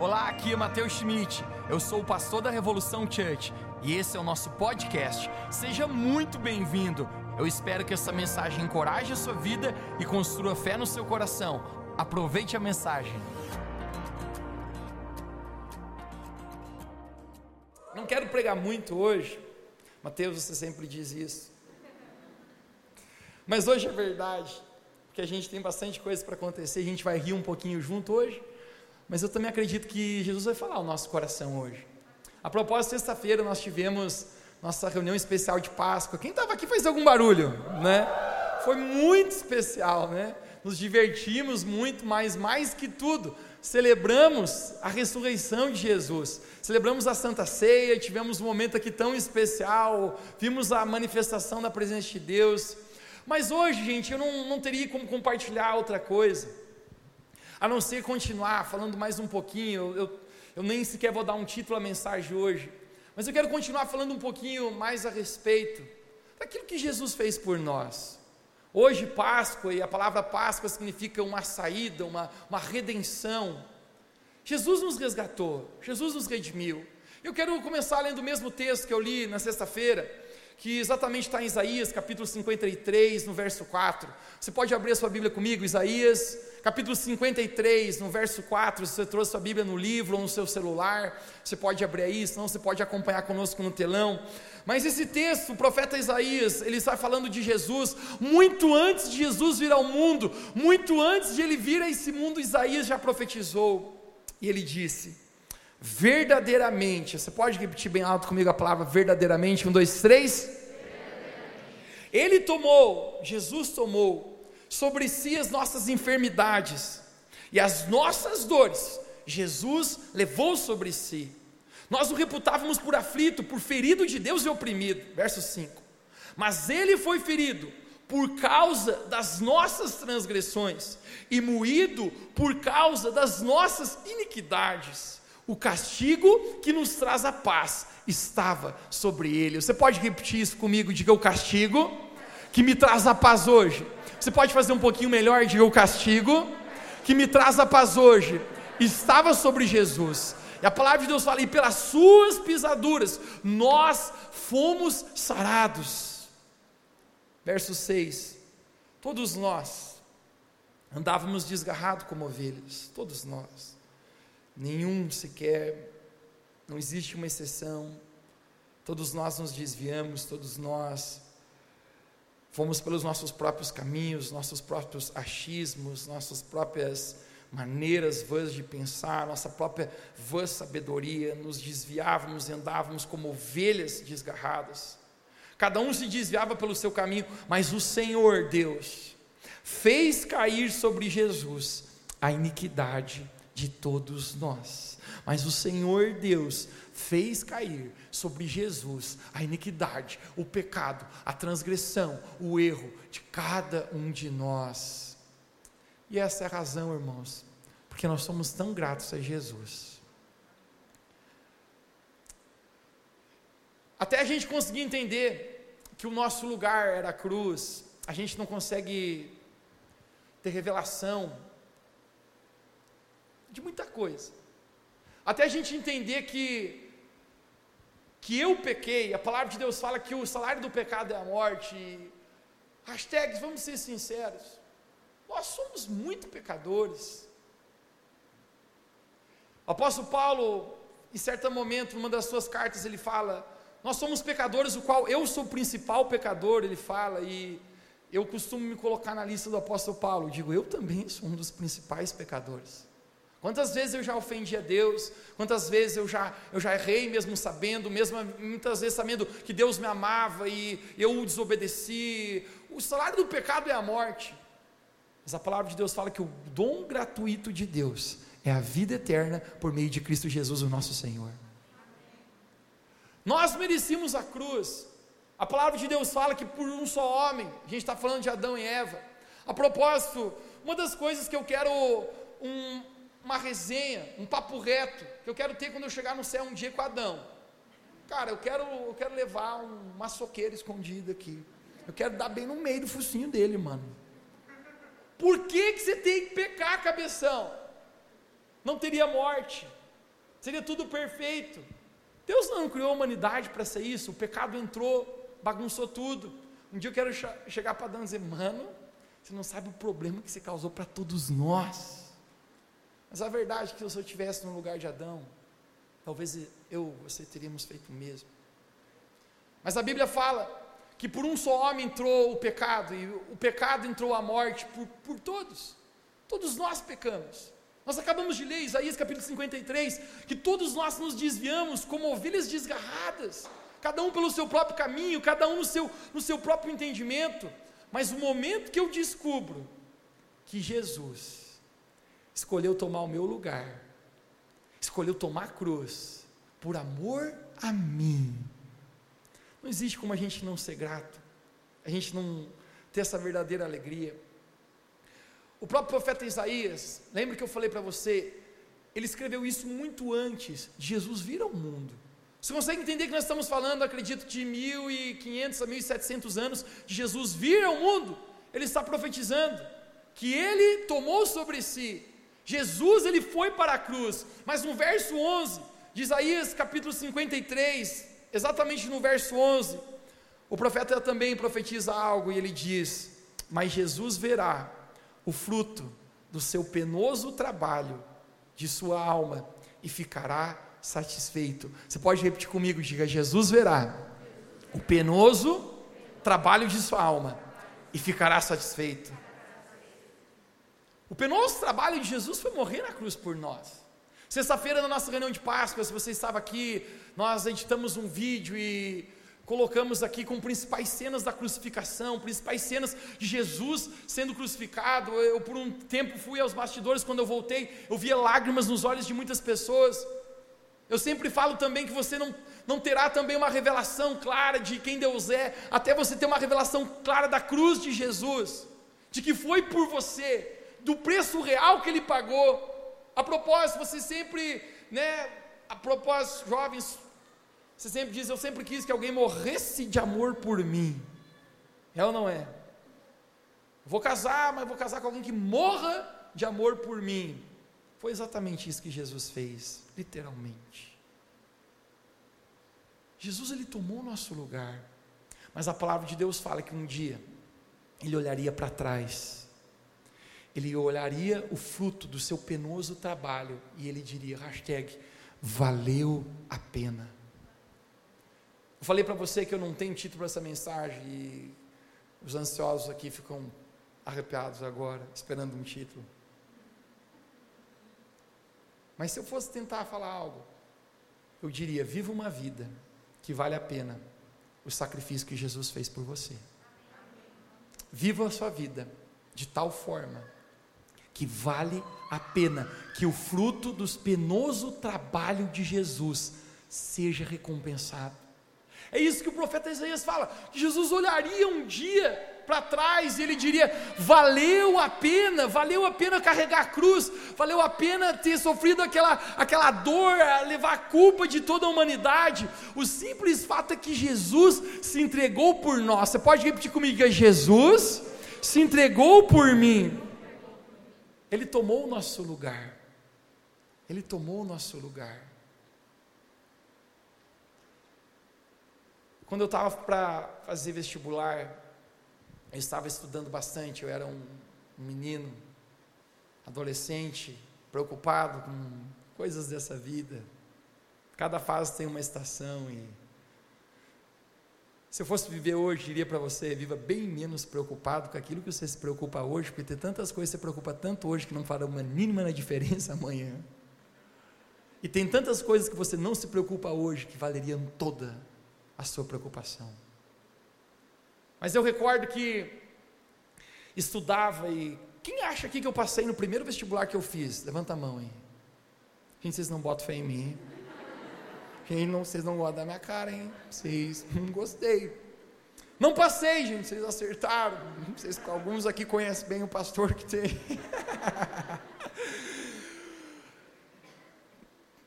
Olá, aqui é Matheus Schmidt. Eu sou o pastor da Revolução Church e esse é o nosso podcast. Seja muito bem-vindo. Eu espero que essa mensagem encoraje a sua vida e construa fé no seu coração. Aproveite a mensagem. Não quero pregar muito hoje. Mateus, você sempre diz isso. Mas hoje é verdade, porque a gente tem bastante coisa para acontecer, a gente vai rir um pouquinho junto hoje. Mas eu também acredito que Jesus vai falar ao nosso coração hoje. A propósito, sexta-feira nós tivemos nossa reunião especial de Páscoa. Quem estava aqui fez algum barulho, né? Foi muito especial, né? Nos divertimos muito, mas mais que tudo, celebramos a ressurreição de Jesus. Celebramos a Santa Ceia, tivemos um momento aqui tão especial, vimos a manifestação da presença de Deus. Mas hoje, gente, eu não, não teria como compartilhar outra coisa a não ser continuar falando mais um pouquinho, eu, eu nem sequer vou dar um título à mensagem hoje, mas eu quero continuar falando um pouquinho mais a respeito daquilo que Jesus fez por nós. Hoje, Páscoa, e a palavra Páscoa significa uma saída, uma, uma redenção. Jesus nos resgatou, Jesus nos redimiu. Eu quero começar lendo o mesmo texto que eu li na sexta-feira, que exatamente está em Isaías, capítulo 53, no verso 4. Você pode abrir a sua Bíblia comigo, Isaías, capítulo 53, no verso 4. Se você trouxe sua Bíblia no livro ou no seu celular, você pode abrir aí, senão você pode acompanhar conosco no telão. Mas esse texto, o profeta Isaías, ele está falando de Jesus, muito antes de Jesus vir ao mundo, muito antes de ele vir a esse mundo, Isaías já profetizou. E ele disse: verdadeiramente, você pode repetir bem alto comigo a palavra verdadeiramente? Um, dois, três. Ele tomou, Jesus tomou sobre si as nossas enfermidades e as nossas dores, Jesus levou sobre si. Nós o reputávamos por aflito, por ferido de Deus e oprimido. Verso 5. Mas ele foi ferido por causa das nossas transgressões e moído por causa das nossas iniquidades o castigo que nos traz a paz estava sobre ele. Você pode repetir isso comigo? Diga o castigo que me traz a paz hoje. Você pode fazer um pouquinho melhor? Diga o castigo que me traz a paz hoje estava sobre Jesus. E a palavra de Deus fala: e pelas suas pisaduras nós fomos sarados. Verso 6: Todos nós andávamos desgarrados como ovelhas, todos nós nenhum sequer, não existe uma exceção. Todos nós nos desviamos, todos nós fomos pelos nossos próprios caminhos, nossos próprios achismos, nossas próprias maneiras vãs de pensar, nossa própria vã sabedoria, nos desviávamos e andávamos como ovelhas desgarradas. Cada um se desviava pelo seu caminho, mas o Senhor Deus fez cair sobre Jesus a iniquidade de todos nós. Mas o Senhor Deus fez cair sobre Jesus a iniquidade, o pecado, a transgressão, o erro de cada um de nós. E essa é a razão, irmãos, porque nós somos tão gratos a Jesus. Até a gente conseguir entender que o nosso lugar era a cruz, a gente não consegue ter revelação de muita coisa. Até a gente entender que que eu pequei, a palavra de Deus fala que o salário do pecado é a morte. Hashtags, vamos ser sinceros. Nós somos muito pecadores. O apóstolo Paulo, em certo momento, numa das suas cartas, ele fala: Nós somos pecadores, o qual eu sou o principal pecador, ele fala, e eu costumo me colocar na lista do apóstolo Paulo. Digo, eu também sou um dos principais pecadores. Quantas vezes eu já ofendi a Deus, quantas vezes eu já, eu já errei mesmo sabendo, mesmo muitas vezes sabendo que Deus me amava e eu o desobedeci. O salário do pecado é a morte. Mas a palavra de Deus fala que o dom gratuito de Deus é a vida eterna por meio de Cristo Jesus, o nosso Senhor. Nós merecíamos a cruz. A palavra de Deus fala que por um só homem, a gente está falando de Adão e Eva. A propósito, uma das coisas que eu quero um, uma resenha, um papo reto, que eu quero ter quando eu chegar no céu um dia com Adão. Cara, eu quero, eu quero levar um maçoqueiro escondido aqui. Eu quero dar bem no meio do focinho dele, mano. Por que, que você tem que pecar, cabeção? Não teria morte. seria tudo perfeito. Deus não criou a humanidade para ser isso, o pecado entrou, bagunçou tudo. Um dia eu quero chegar para Adão e dizer, mano, você não sabe o problema que você causou para todos nós. Mas a verdade é que se eu estivesse no lugar de Adão, talvez eu você teríamos feito o mesmo. Mas a Bíblia fala que por um só homem entrou o pecado, e o pecado entrou a morte por, por todos. Todos nós pecamos. Nós acabamos de ler Isaías capítulo 53, que todos nós nos desviamos como ovelhas desgarradas, cada um pelo seu próprio caminho, cada um no seu, no seu próprio entendimento. Mas o momento que eu descubro que Jesus escolheu tomar o meu lugar, escolheu tomar a cruz, por amor a mim, não existe como a gente não ser grato, a gente não ter essa verdadeira alegria. O próprio profeta Isaías, lembra que eu falei para você, ele escreveu isso muito antes de Jesus vir ao mundo. Você consegue entender que nós estamos falando, acredito, de 1500 a 1700 anos de Jesus vir ao mundo? Ele está profetizando que ele tomou sobre si. Jesus ele foi para a cruz, mas no verso 11 de Isaías capítulo 53, exatamente no verso 11, o profeta também profetiza algo e ele diz: Mas Jesus verá o fruto do seu penoso trabalho, de sua alma, e ficará satisfeito. Você pode repetir comigo, diga: Jesus verá o penoso trabalho de sua alma e ficará satisfeito. O penoso trabalho de Jesus foi morrer na cruz por nós. Sexta-feira, na nossa reunião de Páscoa, se você estava aqui, nós editamos um vídeo e colocamos aqui com principais cenas da crucificação, principais cenas de Jesus sendo crucificado. Eu, por um tempo, fui aos bastidores, quando eu voltei, eu via lágrimas nos olhos de muitas pessoas. Eu sempre falo também que você não, não terá também uma revelação clara de quem Deus é, até você ter uma revelação clara da cruz de Jesus, de que foi por você, do preço real que Ele pagou. A propósito, você sempre, né, a propósito, jovens, você sempre diz, eu sempre quis que alguém morresse de amor por mim. É ou não é? Vou casar, mas vou casar com alguém que morra de amor por mim. Foi exatamente isso que Jesus fez, literalmente. Jesus ele tomou o nosso lugar. Mas a palavra de Deus fala que um dia ele olharia para trás ele olharia o fruto do seu penoso trabalho e ele diria, hashtag, valeu a pena. Eu falei para você que eu não tenho título para essa mensagem e os ansiosos aqui ficam arrepiados agora, esperando um título. Mas se eu fosse tentar falar algo, eu diria: viva uma vida que vale a pena o sacrifício que Jesus fez por você. Viva a sua vida de tal forma que vale a pena que o fruto do penoso trabalho de Jesus seja recompensado. É isso que o profeta Isaías fala, Jesus olharia um dia para trás e ele diria: valeu a pena, valeu a pena carregar a cruz, valeu a pena ter sofrido aquela, aquela dor, levar a culpa de toda a humanidade. O simples fato é que Jesus se entregou por nós. Você pode repetir comigo: Jesus se entregou por mim. Ele tomou o nosso lugar. Ele tomou o nosso lugar. Quando eu estava para fazer vestibular, eu estava estudando bastante. Eu era um, um menino, adolescente, preocupado com coisas dessa vida. Cada fase tem uma estação e se eu fosse viver hoje, diria para você, viva bem menos preocupado com aquilo que você se preocupa hoje, porque tem tantas coisas que você preocupa tanto hoje que não fará uma mínima diferença amanhã. E tem tantas coisas que você não se preocupa hoje que valeriam toda a sua preocupação. Mas eu recordo que estudava e quem acha aqui que eu passei no primeiro vestibular que eu fiz? Levanta a mão aí. Gente, vocês não botam fé em mim. Quem não, vocês não gostam da minha cara, hein? Vocês não gostei. Não passei, gente, vocês acertaram. Vocês, alguns aqui conhecem bem o pastor que tem.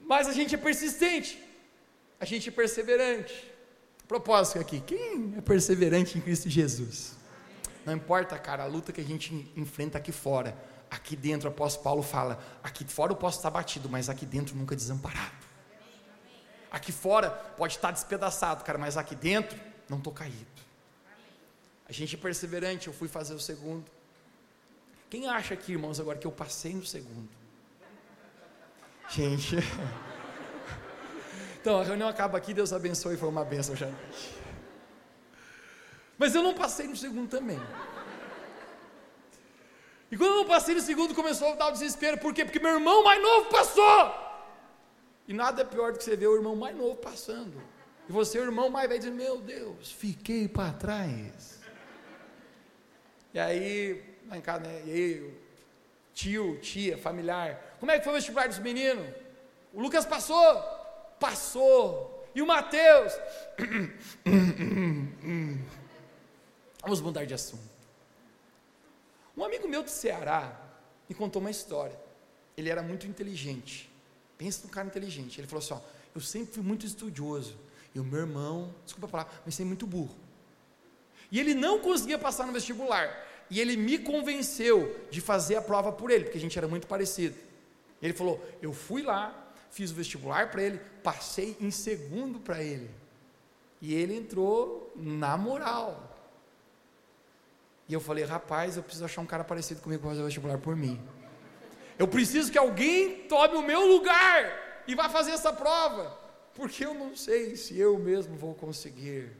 Mas a gente é persistente, a gente é perseverante. Propósito aqui, quem é perseverante em Cristo Jesus? Não importa, cara, a luta que a gente enfrenta aqui fora, aqui dentro, o apóstolo Paulo fala: aqui fora eu posso estar batido, mas aqui dentro nunca desamparado. Aqui fora pode estar despedaçado, cara, mas aqui dentro não estou caído. A gente é perseverante, eu fui fazer o segundo. Quem acha aqui, irmãos, agora que eu passei no segundo? Gente. Então, a reunião acaba aqui, Deus abençoe, foi uma benção já. Mas eu não passei no segundo também. E quando eu não passei no segundo, começou a dar o desespero. Por quê? Porque meu irmão mais novo passou. E nada é pior do que você ver o irmão mais novo passando. E você, o irmão mais velho, diz: Meu Deus, fiquei para trás. E aí, lá em casa, né? E aí, tio, tia, familiar. Como é que foi o vestibular dos meninos? O Lucas passou? Passou. E o Mateus? Vamos mudar de assunto. Um amigo meu do Ceará me contou uma história. Ele era muito inteligente. Pensa num cara inteligente. Ele falou assim: ó, eu sempre fui muito estudioso. E o meu irmão, desculpa falar, mas sempre muito burro. E ele não conseguia passar no vestibular. E ele me convenceu de fazer a prova por ele, porque a gente era muito parecido. Ele falou: Eu fui lá, fiz o vestibular para ele, passei em segundo para ele. E ele entrou na moral. E eu falei: Rapaz, eu preciso achar um cara parecido comigo para fazer o vestibular por mim. Eu preciso que alguém tome o meu lugar e vá fazer essa prova, porque eu não sei se eu mesmo vou conseguir.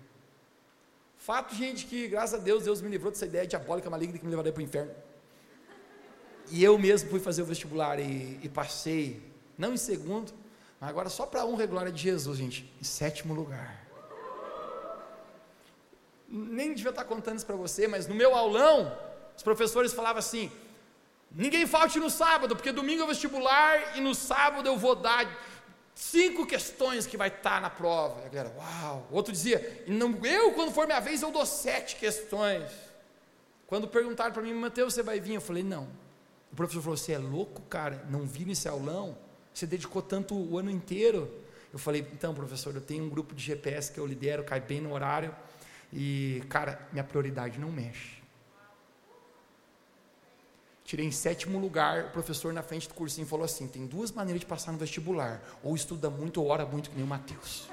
Fato, gente, que graças a Deus, Deus me livrou dessa ideia diabólica maligna que me levaria para o inferno. E eu mesmo fui fazer o vestibular e, e passei, não em segundo, mas agora só para honra e glória de Jesus, gente, em sétimo lugar. Nem devia estar contando isso para você, mas no meu aulão, os professores falavam assim: ninguém falte no sábado, porque domingo é vestibular e no sábado eu vou dar cinco questões que vai estar na prova. E a galera, uau. Outro dizia, não, eu, quando for minha vez, eu dou sete questões. Quando perguntaram para mim, Mateus, você vai vir? Eu falei, não. O professor falou, você é louco, cara? Não vi nesse aulão? Você dedicou tanto o ano inteiro? Eu falei, então, professor, eu tenho um grupo de GPS que eu lidero, cai bem no horário. E, cara, minha prioridade não mexe. Tirei em sétimo lugar, o professor na frente do cursinho falou assim: tem duas maneiras de passar no vestibular, ou estuda muito ou ora muito, que nem o Mateus.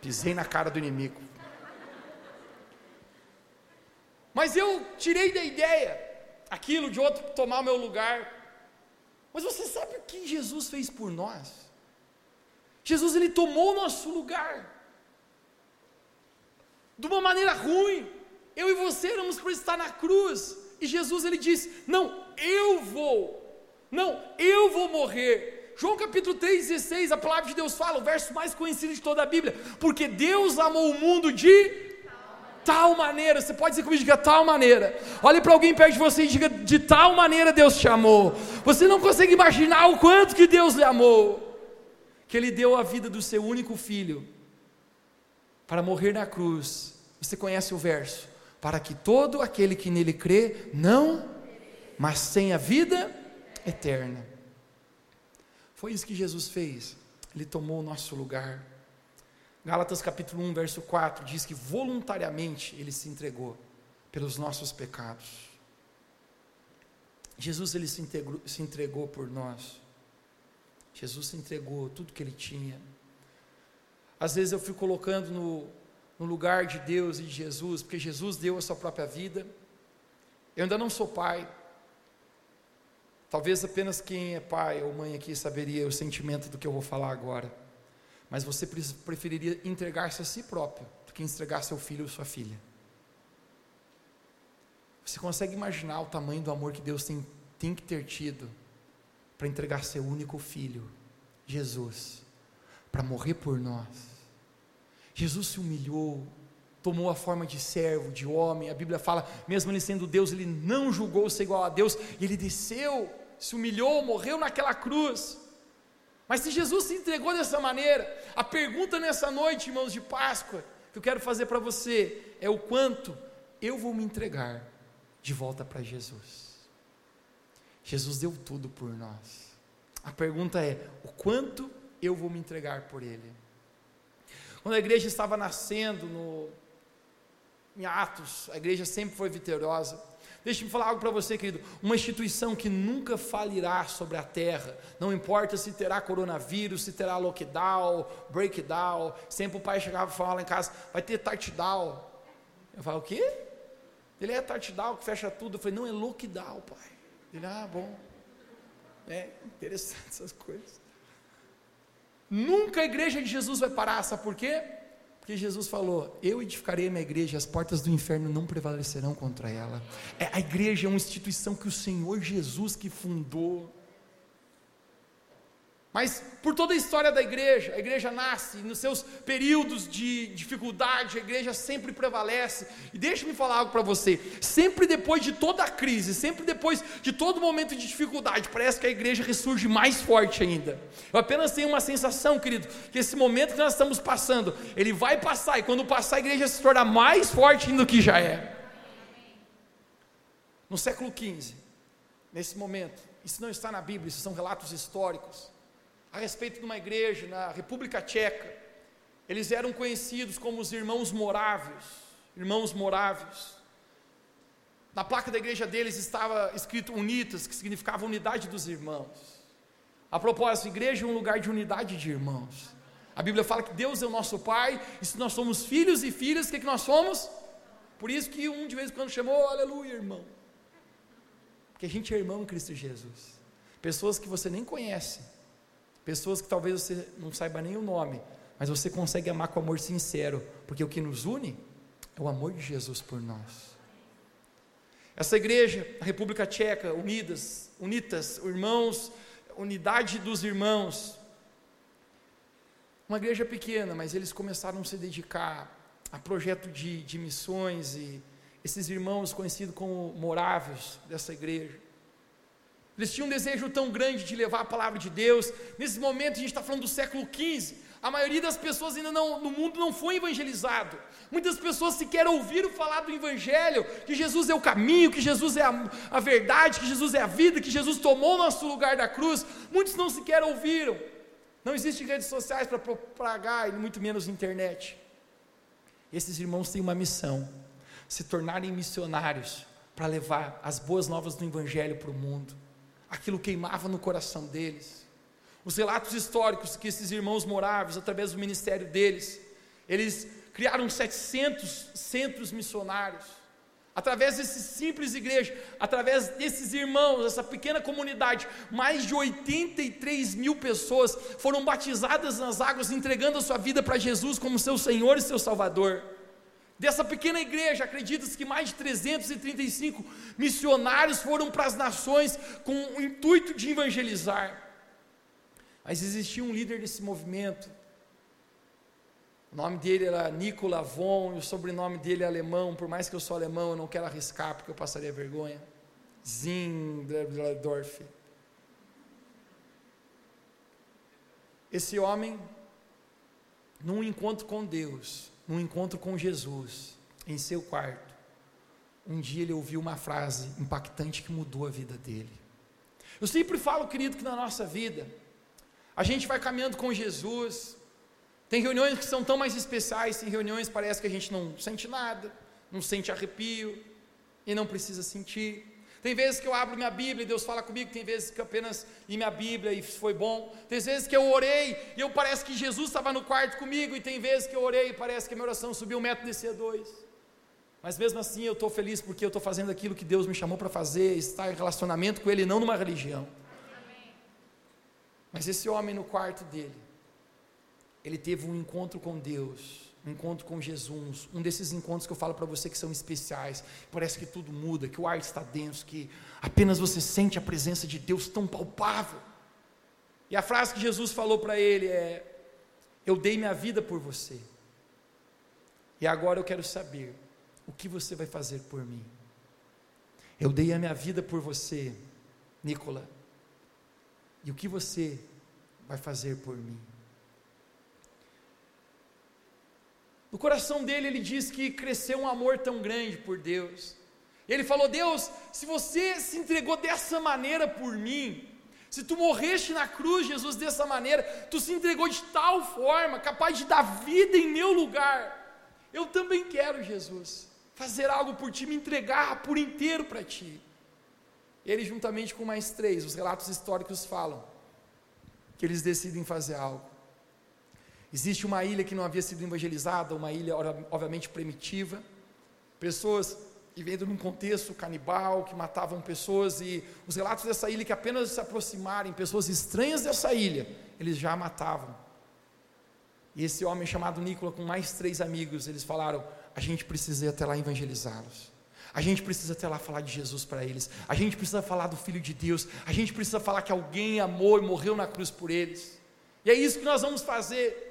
Pisei na cara do inimigo. Mas eu tirei da ideia aquilo de outro tomar o meu lugar. Mas você sabe o que Jesus fez por nós? Jesus ele tomou o nosso lugar. De uma maneira ruim, eu e você éramos para estar na cruz. E Jesus ele diz: Não, eu vou. Não, eu vou morrer. João capítulo 3,16, a palavra de Deus fala, o verso mais conhecido de toda a Bíblia, porque Deus amou o mundo de tal maneira, você pode dizer comigo, diga tal maneira. Olhe para alguém perto de você e diga, de tal maneira Deus te amou. Você não consegue imaginar o quanto que Deus lhe amou, que Ele deu a vida do seu único filho para morrer na cruz. Você conhece o verso? Para que todo aquele que nele crê não, mas tenha vida eterna. Foi isso que Jesus fez. Ele tomou o nosso lugar. Gálatas capítulo 1, verso 4 diz que voluntariamente ele se entregou pelos nossos pecados. Jesus ele se, integrou, se entregou por nós. Jesus se entregou tudo que ele tinha. Às vezes eu fico colocando no, no lugar de Deus e de Jesus, porque Jesus deu a sua própria vida. Eu ainda não sou pai. Talvez apenas quem é pai ou mãe aqui saberia o sentimento do que eu vou falar agora. Mas você preferiria entregar-se a si próprio do que entregar seu filho ou sua filha. Você consegue imaginar o tamanho do amor que Deus tem, tem que ter tido para entregar seu único filho, Jesus, para morrer por nós? Jesus se humilhou, tomou a forma de servo, de homem. A Bíblia fala, mesmo ele sendo Deus, ele não julgou ser igual a Deus, e ele desceu, se humilhou, morreu naquela cruz. Mas se Jesus se entregou dessa maneira, a pergunta nessa noite, irmãos de Páscoa, que eu quero fazer para você é o quanto eu vou me entregar de volta para Jesus. Jesus deu tudo por nós. A pergunta é: o quanto eu vou me entregar por Ele? Quando a igreja estava nascendo no, em Atos, a igreja sempre foi vitoriosa. Deixe-me falar algo para você, querido. Uma instituição que nunca falirá sobre a terra. Não importa se terá coronavírus, se terá lockdown, breakdown. Sempre o pai chegava e falava lá em casa: vai ter touchdown. Eu falava: o quê? Ele é touchdown que fecha tudo. Eu falei: não, é lockdown, pai. Ele, ah, bom. É interessante essas coisas. Nunca a igreja de Jesus vai parar, sabe por quê? Porque Jesus falou: Eu edificarei a minha igreja, as portas do inferno não prevalecerão contra ela. É, a igreja é uma instituição que o Senhor Jesus que fundou. Mas por toda a história da igreja, a igreja nasce, nos seus períodos de dificuldade, a igreja sempre prevalece. E deixa-me falar algo para você: sempre depois de toda a crise, sempre depois de todo momento de dificuldade, parece que a igreja ressurge mais forte ainda. Eu apenas tenho uma sensação, querido, que esse momento que nós estamos passando, ele vai passar, e quando passar, a igreja se tornar mais forte do que já é. No século XV, nesse momento, isso não está na Bíblia, isso são relatos históricos a respeito de uma igreja na República Tcheca. Eles eram conhecidos como os irmãos morávios. Irmãos morávios. Na placa da igreja deles estava escrito unitas, que significava unidade dos irmãos. A propósito, igreja é um lugar de unidade de irmãos. A Bíblia fala que Deus é o nosso Pai, e se nós somos filhos e filhas, o que, é que nós somos? Por isso que um de vez em quando chamou, aleluia, irmão. Porque a gente é irmão em Cristo Jesus. Pessoas que você nem conhece, Pessoas que talvez você não saiba nem o nome, mas você consegue amar com amor sincero, porque o que nos une é o amor de Jesus por nós. Essa igreja, a República Tcheca, unidas, unitas, irmãos, unidade dos irmãos. Uma igreja pequena, mas eles começaram a se dedicar a projeto de, de missões e esses irmãos conhecidos como moráveis dessa igreja eles tinham um desejo tão grande de levar a palavra de Deus. Nesse momento, a gente está falando do século XV. A maioria das pessoas ainda não, no mundo não foi evangelizado. Muitas pessoas sequer ouviram falar do Evangelho, que Jesus é o caminho, que Jesus é a, a verdade, que Jesus é a vida, que Jesus tomou o nosso lugar da cruz. Muitos não sequer ouviram. Não existem redes sociais para propagar, e muito menos internet. Esses irmãos têm uma missão: se tornarem missionários para levar as boas novas do Evangelho para o mundo aquilo queimava no coração deles. Os relatos históricos que esses irmãos moráveis, através do ministério deles, eles criaram 700 centros missionários. Através desses simples igrejas, através desses irmãos, essa pequena comunidade, mais de 83 mil pessoas foram batizadas nas águas, entregando a sua vida para Jesus como seu Senhor e seu Salvador. Dessa pequena igreja, acredita-se que mais de 335 missionários foram para as nações com o intuito de evangelizar. Mas existia um líder desse movimento. O nome dele era Nicola Von, e o sobrenome dele é alemão. Por mais que eu sou alemão, eu não quero arriscar porque eu passaria vergonha. Zinderdorf. Esse homem, num encontro com Deus, num encontro com Jesus, em seu quarto, um dia ele ouviu uma frase impactante que mudou a vida dele. Eu sempre falo, querido, que na nossa vida, a gente vai caminhando com Jesus, tem reuniões que são tão mais especiais, tem reuniões que parece que a gente não sente nada, não sente arrepio, e não precisa sentir. Tem vezes que eu abro minha Bíblia e Deus fala comigo, tem vezes que eu apenas li minha Bíblia e foi bom. Tem vezes que eu orei e eu parece que Jesus estava no quarto comigo, e tem vezes que eu orei e parece que a minha oração subiu um metro e descia dois. Mas mesmo assim eu estou feliz porque eu estou fazendo aquilo que Deus me chamou para fazer, estar em relacionamento com Ele, não numa religião. Mas esse homem no quarto dele, ele teve um encontro com Deus encontro com Jesus, um desses encontros que eu falo para você que são especiais, parece que tudo muda, que o ar está denso, que apenas você sente a presença de Deus tão palpável. E a frase que Jesus falou para ele é: Eu dei minha vida por você, e agora eu quero saber o que você vai fazer por mim. Eu dei a minha vida por você, Nicola, e o que você vai fazer por mim? No coração dele, ele diz que cresceu um amor tão grande por Deus. Ele falou: Deus, se você se entregou dessa maneira por mim, se tu morreste na cruz, Jesus, dessa maneira, tu se entregou de tal forma, capaz de dar vida em meu lugar, eu também quero, Jesus, fazer algo por ti, me entregar por inteiro para ti. Ele, juntamente com mais três, os relatos históricos falam que eles decidem fazer algo. Existe uma ilha que não havia sido evangelizada, uma ilha obviamente primitiva, pessoas vivendo num contexto canibal, que matavam pessoas, e os relatos dessa ilha que apenas se aproximarem, pessoas estranhas dessa ilha, eles já matavam. E esse homem chamado Nicola, com mais três amigos, eles falaram: a gente precisa ir até lá evangelizá-los. A gente precisa até lá falar de Jesus para eles. A gente precisa falar do Filho de Deus. A gente precisa falar que alguém amou e morreu na cruz por eles. E é isso que nós vamos fazer.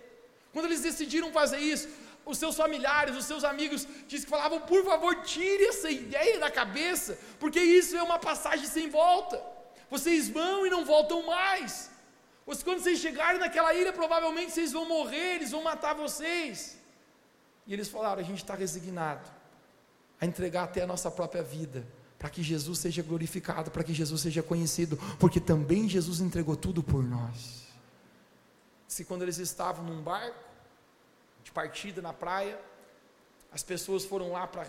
Quando eles decidiram fazer isso, os seus familiares, os seus amigos, diz que falavam: por favor, tire essa ideia da cabeça, porque isso é uma passagem sem volta. Vocês vão e não voltam mais. Quando vocês chegarem naquela ilha, provavelmente vocês vão morrer, eles vão matar vocês. E eles falaram: a gente está resignado a entregar até a nossa própria vida, para que Jesus seja glorificado, para que Jesus seja conhecido, porque também Jesus entregou tudo por nós. Se quando eles estavam num barco, partida na praia, as pessoas foram lá para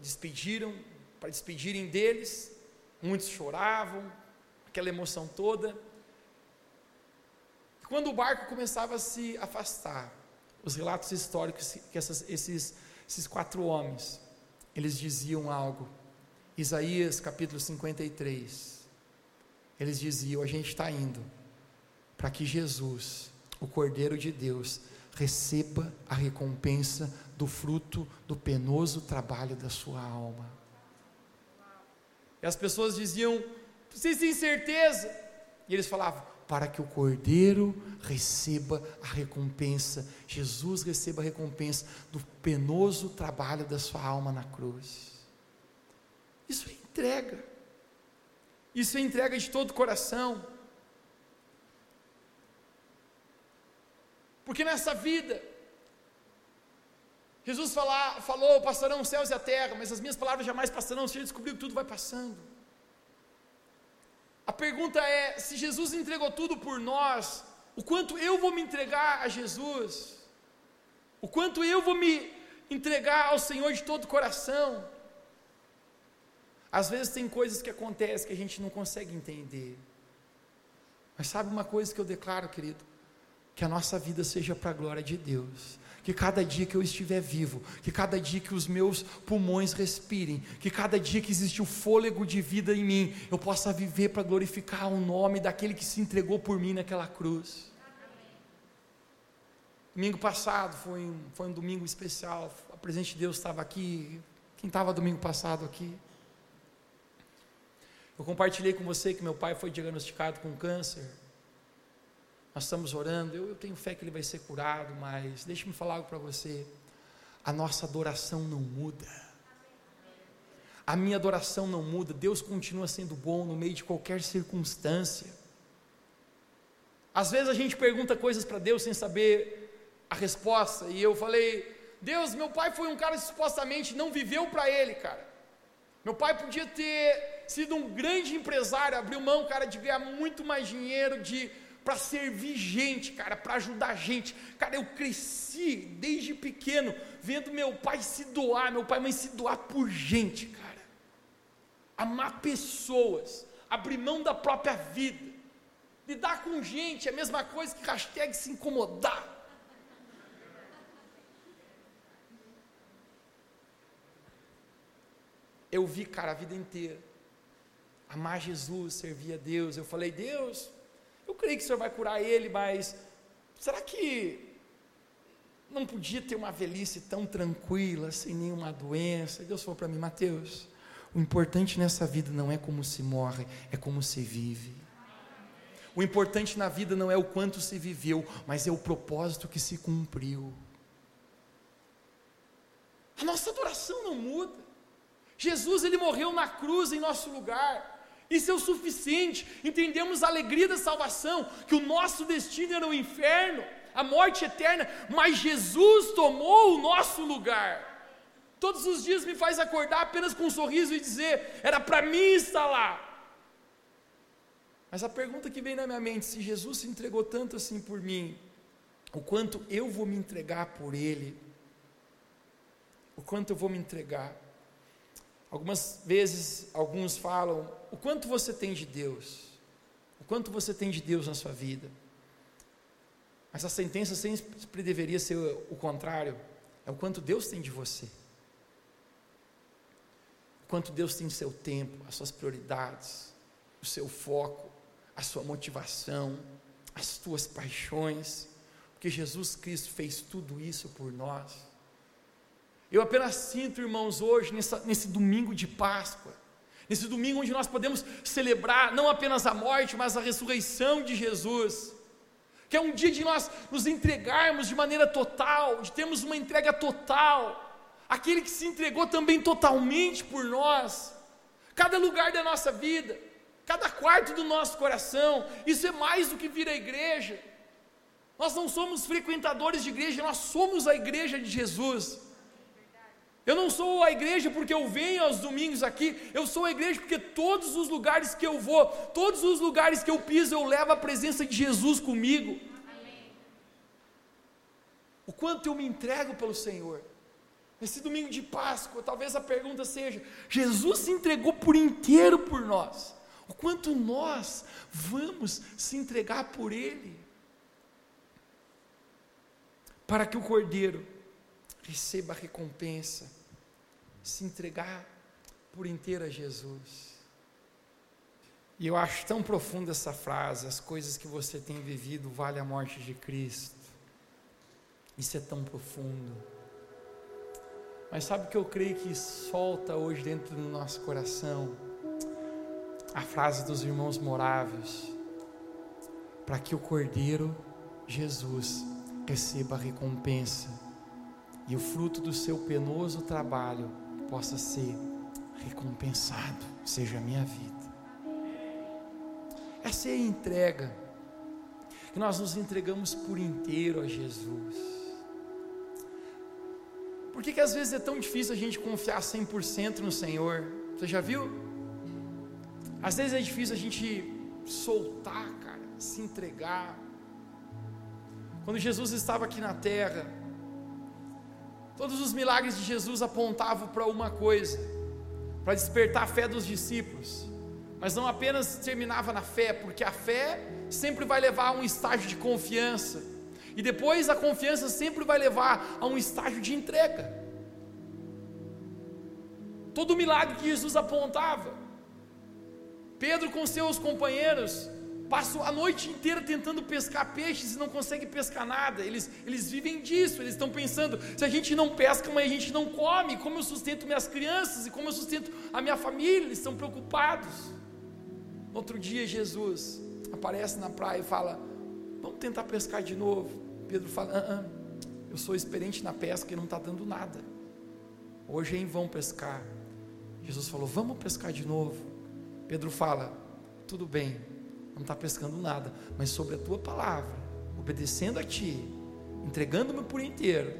despediram, para despedirem deles, muitos choravam, aquela emoção toda. Quando o barco começava a se afastar, os relatos históricos que essas, esses, esses quatro homens, eles diziam algo. Isaías capítulo 53, eles diziam: a gente está indo para que Jesus, o Cordeiro de Deus, receba a recompensa do fruto do penoso trabalho da sua alma. E as pessoas diziam: vocês têm certeza? E eles falavam: para que o cordeiro receba a recompensa, Jesus receba a recompensa do penoso trabalho da sua alma na cruz. Isso é entrega, isso é entrega de todo o coração. Porque nessa vida, Jesus fala, falou: passarão os céus e a terra, mas as minhas palavras jamais passarão. Você já descobriu que tudo vai passando. A pergunta é: se Jesus entregou tudo por nós, o quanto eu vou me entregar a Jesus? O quanto eu vou me entregar ao Senhor de todo o coração? Às vezes tem coisas que acontecem que a gente não consegue entender. Mas sabe uma coisa que eu declaro, querido? Que a nossa vida seja para a glória de Deus que cada dia que eu estiver vivo, que cada dia que os meus pulmões respirem, que cada dia que existe o fôlego de vida em mim, eu possa viver para glorificar o nome daquele que se entregou por mim naquela cruz. Domingo passado foi um, foi um domingo especial, a presença de Deus estava aqui. Quem estava domingo passado aqui? Eu compartilhei com você que meu pai foi diagnosticado com câncer nós estamos orando, eu, eu tenho fé que ele vai ser curado, mas deixe-me falar algo para você. A nossa adoração não muda. A minha adoração não muda. Deus continua sendo bom no meio de qualquer circunstância. Às vezes a gente pergunta coisas para Deus sem saber a resposta. E eu falei, Deus, meu pai foi um cara que supostamente não viveu para ele, cara. Meu pai podia ter sido um grande empresário, abriu mão, cara, de ganhar muito mais dinheiro, de para servir gente, cara, para ajudar gente. Cara, eu cresci desde pequeno vendo meu pai se doar, meu pai e mãe se doar por gente, cara. Amar pessoas, abrir mão da própria vida. Lidar com gente é a mesma coisa que hashtag se incomodar. Eu vi, cara, a vida inteira. Amar Jesus, servir a Deus. Eu falei, Deus, eu creio que o Senhor vai curar ele, mas será que não podia ter uma velhice tão tranquila, sem nenhuma doença? Deus falou para mim, Mateus, o importante nessa vida não é como se morre, é como se vive. O importante na vida não é o quanto se viveu, mas é o propósito que se cumpriu. A nossa adoração não muda. Jesus ele morreu na cruz em nosso lugar. Isso é o suficiente. Entendemos a alegria da salvação, que o nosso destino era o inferno, a morte eterna, mas Jesus tomou o nosso lugar. Todos os dias me faz acordar apenas com um sorriso e dizer: era para mim estar lá. Mas a pergunta que vem na minha mente: se Jesus se entregou tanto assim por mim, o quanto eu vou me entregar por Ele? O quanto eu vou me entregar? Algumas vezes, alguns falam: o quanto você tem de Deus? O quanto você tem de Deus na sua vida? Mas a sentença sempre deveria ser o contrário: é o quanto Deus tem de você. O quanto Deus tem seu tempo, as suas prioridades, o seu foco, a sua motivação, as suas paixões, porque Jesus Cristo fez tudo isso por nós. Eu apenas sinto, irmãos, hoje, nessa, nesse domingo de Páscoa, nesse domingo onde nós podemos celebrar não apenas a morte, mas a ressurreição de Jesus, que é um dia de nós nos entregarmos de maneira total, de termos uma entrega total, aquele que se entregou também totalmente por nós, cada lugar da nossa vida, cada quarto do nosso coração, isso é mais do que vir à igreja. Nós não somos frequentadores de igreja, nós somos a igreja de Jesus. Eu não sou a igreja porque eu venho aos domingos aqui, eu sou a igreja porque todos os lugares que eu vou, todos os lugares que eu piso, eu levo a presença de Jesus comigo. Amém. O quanto eu me entrego pelo Senhor. Nesse domingo de Páscoa, talvez a pergunta seja: Jesus se entregou por inteiro por nós. O quanto nós vamos se entregar por Ele? Para que o Cordeiro receba a recompensa, se entregar por inteiro a Jesus. E eu acho tão profunda essa frase: as coisas que você tem vivido vale a morte de Cristo. Isso é tão profundo. Mas sabe o que eu creio que solta hoje dentro do nosso coração? A frase dos irmãos moráveis: para que o Cordeiro Jesus receba a recompensa e o fruto do seu penoso trabalho possa ser recompensado, seja a minha vida. Essa é a entrega, que nós nos entregamos por inteiro a Jesus. Por que, que às vezes é tão difícil a gente confiar 100% no Senhor? Você já viu? Às vezes é difícil a gente soltar, cara, se entregar. Quando Jesus estava aqui na terra, Todos os milagres de Jesus apontavam para uma coisa, para despertar a fé dos discípulos. Mas não apenas terminava na fé, porque a fé sempre vai levar a um estágio de confiança. E depois a confiança sempre vai levar a um estágio de entrega. Todo milagre que Jesus apontava, Pedro com seus companheiros passam a noite inteira tentando pescar peixes e não conseguem pescar nada. Eles, eles vivem disso, eles estão pensando: se a gente não pesca, mas a gente não come, como eu sustento minhas crianças e como eu sustento a minha família? Eles estão preocupados. Outro dia, Jesus aparece na praia e fala: Vamos tentar pescar de novo. Pedro fala: ah, ah, Eu sou experiente na pesca e não está dando nada. Hoje é em vão pescar. Jesus falou: Vamos pescar de novo. Pedro fala: Tudo bem, não está pescando nada, mas sobre a tua palavra, obedecendo a ti, entregando-me por inteiro,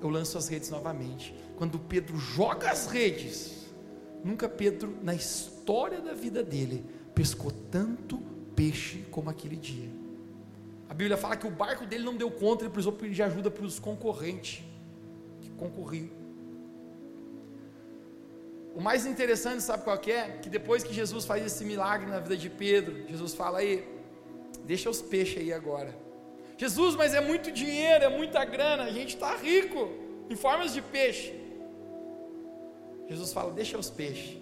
eu lanço as redes novamente. Quando Pedro joga as redes, nunca Pedro, na história da vida dele, pescou tanto peixe como aquele dia. A Bíblia fala que o barco dele não deu conta, ele precisou pedir ajuda para os concorrentes que concorriam. O mais interessante, sabe qual que é? Que depois que Jesus faz esse milagre na vida de Pedro, Jesus fala aí, deixa os peixes aí agora. Jesus, mas é muito dinheiro, é muita grana, a gente está rico em formas de peixe. Jesus fala, deixa os peixes,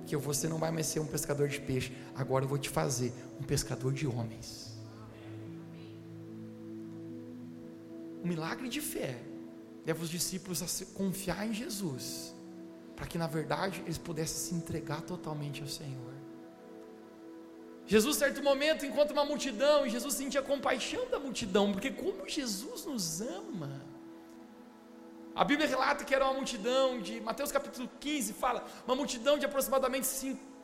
porque você não vai mais ser um pescador de peixe, agora eu vou te fazer um pescador de homens. Um milagre de fé leva os discípulos a confiar em Jesus para que na verdade eles pudessem se entregar totalmente ao Senhor. Jesus, certo momento, encontra uma multidão e Jesus sentia compaixão da multidão, porque como Jesus nos ama. A Bíblia relata que era uma multidão de, Mateus capítulo 15 fala, uma multidão de aproximadamente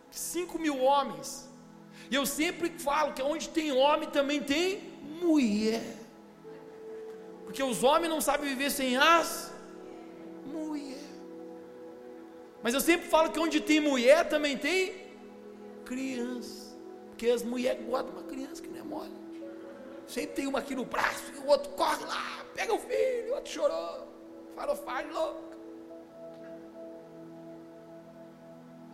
5 mil homens. E eu sempre falo que onde tem homem também tem mulher. Porque os homens não sabem viver sem as mulheres. Mas eu sempre falo que onde tem mulher também tem criança. Porque as mulheres guardam uma criança que não é mole. Sempre tem uma aqui no braço, e o outro corre lá, pega o filho, o outro chorou, farofagem louco.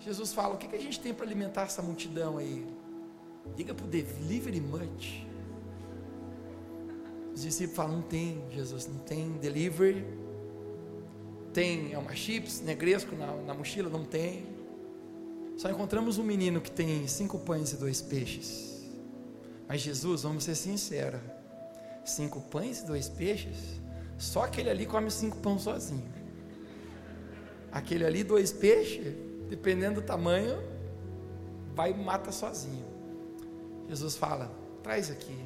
Jesus fala: o que, que a gente tem para alimentar essa multidão aí? Liga para o delivery much. Os discípulos falam: não tem, Jesus, não tem delivery tem é uma chips, negresco na, na mochila? Não tem. Só encontramos um menino que tem cinco pães e dois peixes. Mas Jesus, vamos ser sinceros: cinco pães e dois peixes, só aquele ali come cinco pães sozinho. Aquele ali, dois peixes, dependendo do tamanho, vai e mata sozinho. Jesus fala: traz aqui.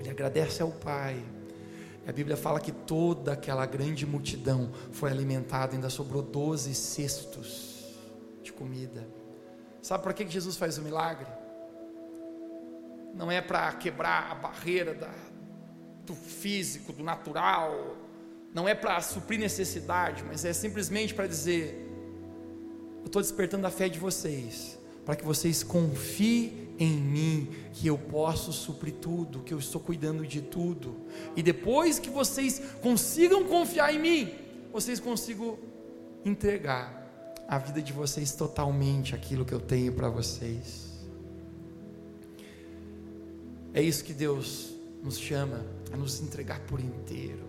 Ele agradece ao Pai. A Bíblia fala que toda aquela grande multidão foi alimentada, ainda sobrou 12 cestos de comida. Sabe para que Jesus faz o milagre? Não é para quebrar a barreira da, do físico, do natural, não é para suprir necessidade, mas é simplesmente para dizer: eu estou despertando a fé de vocês, para que vocês confiem em mim, que eu posso suprir tudo, que eu estou cuidando de tudo, e depois que vocês consigam confiar em mim, vocês consigam entregar a vida de vocês totalmente, aquilo que eu tenho para vocês. É isso que Deus nos chama a nos entregar por inteiro.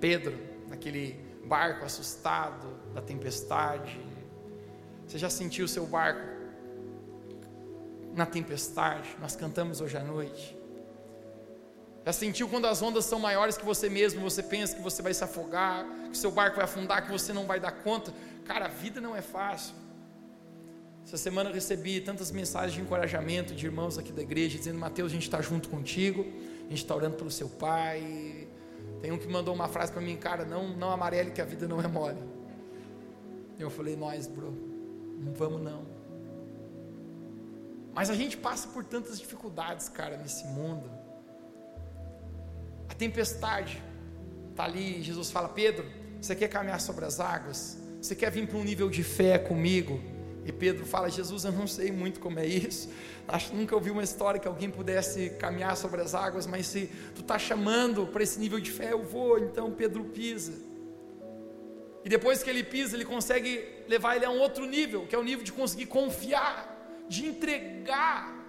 Pedro, naquele barco assustado da tempestade, você já sentiu o seu barco na tempestade? Nós cantamos hoje à noite. Já sentiu quando as ondas são maiores que você mesmo, você pensa que você vai se afogar, que seu barco vai afundar, que você não vai dar conta? Cara, a vida não é fácil. Essa semana eu recebi tantas mensagens de encorajamento de irmãos aqui da igreja, dizendo: Mateus, a gente está junto contigo, a gente está orando pelo seu pai. Tem um que mandou uma frase para mim, cara, não, não amarele que a vida não é mole. Eu falei, nós, bro, não vamos não. Mas a gente passa por tantas dificuldades, cara, nesse mundo. A tempestade está ali, Jesus fala, Pedro, você quer caminhar sobre as águas? Você quer vir para um nível de fé comigo? E Pedro fala: Jesus, eu não sei muito como é isso. Acho que nunca ouvi uma história que alguém pudesse caminhar sobre as águas, mas se tu está chamando para esse nível de fé, eu vou. Então Pedro pisa. E depois que ele pisa, ele consegue levar ele a um outro nível, que é o nível de conseguir confiar, de entregar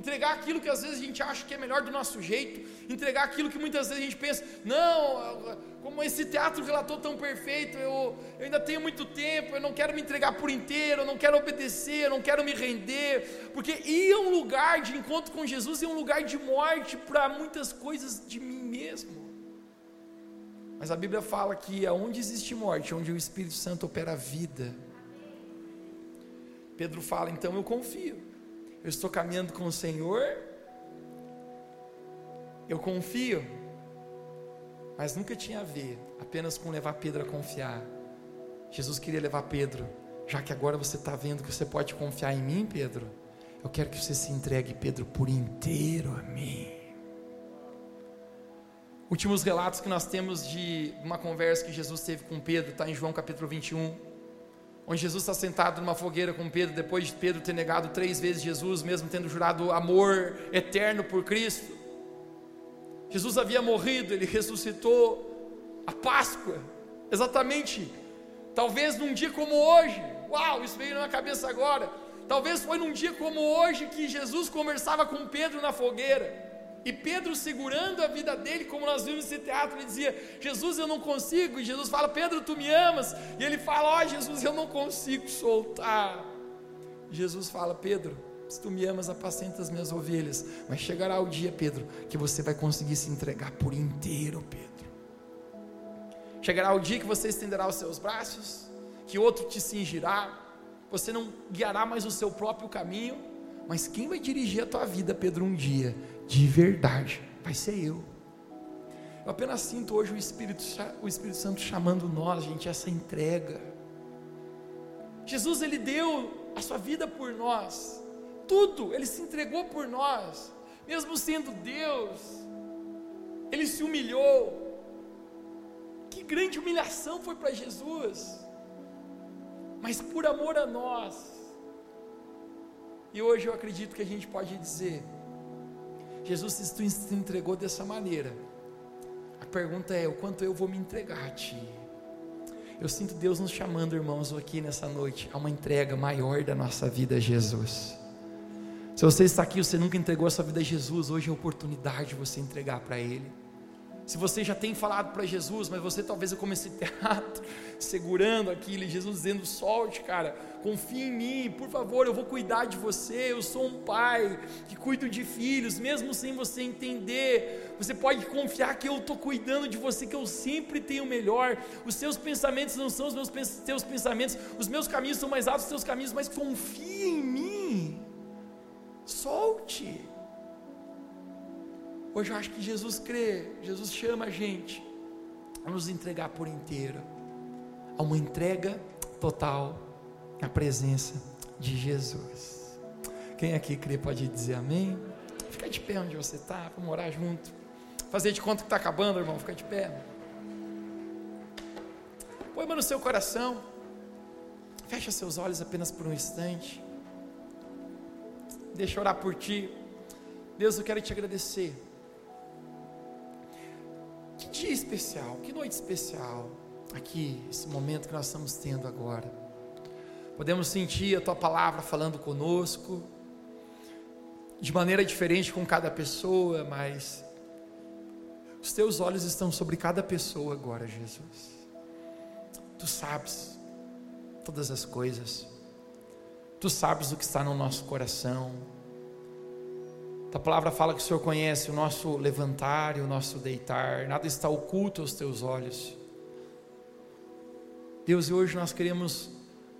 entregar aquilo que às vezes a gente acha que é melhor do nosso jeito, entregar aquilo que muitas vezes a gente pensa, não, como esse teatro relatou tão perfeito, eu, eu ainda tenho muito tempo, eu não quero me entregar por inteiro, eu não quero obedecer, eu não quero me render, porque ir a um lugar de encontro com Jesus é um lugar de morte para muitas coisas de mim mesmo. Mas a Bíblia fala que aonde existe morte, onde o Espírito Santo opera a vida. Pedro fala, então eu confio eu estou caminhando com o Senhor, eu confio, mas nunca tinha a ver apenas com levar Pedro a confiar. Jesus queria levar Pedro, já que agora você está vendo que você pode confiar em mim, Pedro, eu quero que você se entregue, Pedro, por inteiro a mim. Últimos relatos que nós temos de uma conversa que Jesus teve com Pedro, está em João capítulo 21 onde Jesus está sentado numa fogueira com Pedro, depois de Pedro ter negado três vezes Jesus, mesmo tendo jurado amor eterno por Cristo. Jesus havia morrido, ele ressuscitou a Páscoa, exatamente, talvez num dia como hoje, uau, isso veio na minha cabeça agora. Talvez foi num dia como hoje que Jesus conversava com Pedro na fogueira. E Pedro segurando a vida dele, como nós vimos nesse teatro, ele dizia: Jesus, eu não consigo. E Jesus fala: Pedro, tu me amas. E ele fala: Ó, oh, Jesus, eu não consigo soltar. E Jesus fala: Pedro, se tu me amas, apacenta as minhas ovelhas. Mas chegará o dia, Pedro, que você vai conseguir se entregar por inteiro, Pedro. Chegará o dia que você estenderá os seus braços, que outro te cingirá, você não guiará mais o seu próprio caminho, mas quem vai dirigir a tua vida, Pedro, um dia? De verdade, vai ser eu. Eu apenas sinto hoje o Espírito, o Espírito Santo chamando nós, gente, essa entrega. Jesus, ele deu a sua vida por nós, tudo, ele se entregou por nós, mesmo sendo Deus, ele se humilhou. Que grande humilhação foi para Jesus, mas por amor a nós. E hoje eu acredito que a gente pode dizer: Jesus se entregou dessa maneira. A pergunta é: o quanto eu vou me entregar a Ti? Eu sinto Deus nos chamando, irmãos, aqui nessa noite, a uma entrega maior da nossa vida a Jesus. Se você está aqui, você nunca entregou a sua vida a Jesus, hoje é a oportunidade de você entregar para Ele. Se você já tem falado para Jesus, mas você talvez eu comece teatro, segurando aquilo, e Jesus dizendo: solte, cara, confia em mim, por favor, eu vou cuidar de você. Eu sou um pai que cuido de filhos, mesmo sem você entender. Você pode confiar que eu estou cuidando de você, que eu sempre tenho o melhor. Os seus pensamentos não são os meus teus pensamentos, os meus caminhos são mais altos que os teus caminhos, mas confia em mim. Solte. Hoje eu acho que Jesus crê, Jesus chama a gente a nos entregar por inteiro, a uma entrega total na presença de Jesus. Quem aqui crê pode dizer amém? Fica de pé onde você está, vamos orar junto. Fazer de conta que está acabando, irmão, fica de pé. Põe no seu coração, fecha seus olhos apenas por um instante. Deixa eu orar por ti. Deus, eu quero te agradecer dia especial, que noite especial, aqui, esse momento que nós estamos tendo agora. Podemos sentir a tua palavra falando conosco, de maneira diferente com cada pessoa, mas os teus olhos estão sobre cada pessoa agora, Jesus. Tu sabes todas as coisas, tu sabes o que está no nosso coração, a palavra fala que o Senhor conhece o nosso levantar e o nosso deitar, nada está oculto aos teus olhos. Deus, e hoje nós queremos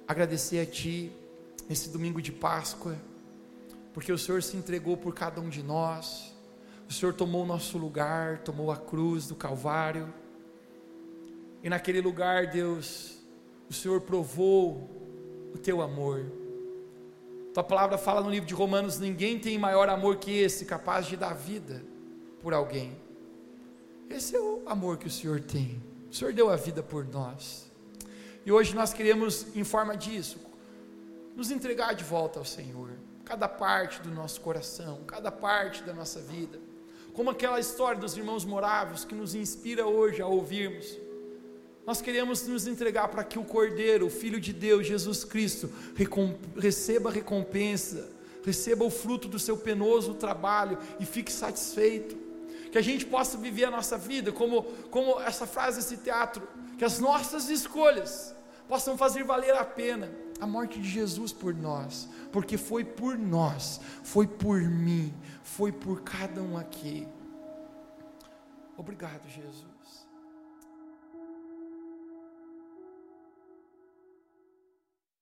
agradecer a Ti nesse domingo de Páscoa, porque o Senhor se entregou por cada um de nós, o Senhor tomou o nosso lugar, tomou a cruz do Calvário, e naquele lugar, Deus, o Senhor provou o Teu amor. Tua palavra fala no livro de Romanos: ninguém tem maior amor que esse, capaz de dar vida por alguém. Esse é o amor que o Senhor tem. O Senhor deu a vida por nós. E hoje nós queremos, em forma disso, nos entregar de volta ao Senhor. Cada parte do nosso coração, cada parte da nossa vida. Como aquela história dos irmãos moráveis que nos inspira hoje a ouvirmos. Nós queremos nos entregar para que o Cordeiro, o Filho de Deus, Jesus Cristo, receba recompensa, receba o fruto do seu penoso trabalho e fique satisfeito. Que a gente possa viver a nossa vida como, como essa frase, esse teatro, que as nossas escolhas possam fazer valer a pena a morte de Jesus por nós, porque foi por nós, foi por mim, foi por cada um aqui. Obrigado, Jesus.